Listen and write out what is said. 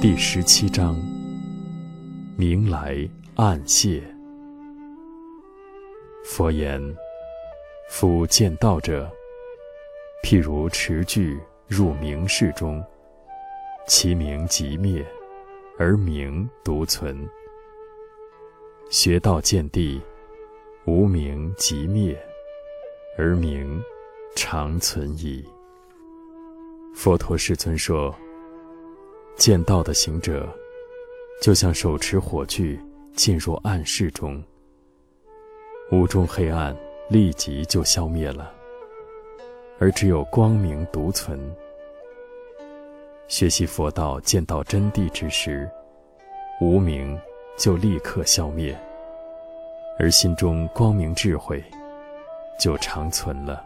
第十七章：明来暗谢。佛言：夫见道者，譬如持炬入明室中，其明即灭，而明独存；学道见地，无明即灭，而明常存矣。佛陀世尊说：“见道的行者，就像手持火炬进入暗室中，屋中黑暗立即就消灭了，而只有光明独存。学习佛道、见到真谛之时，无明就立刻消灭，而心中光明智慧就长存了。”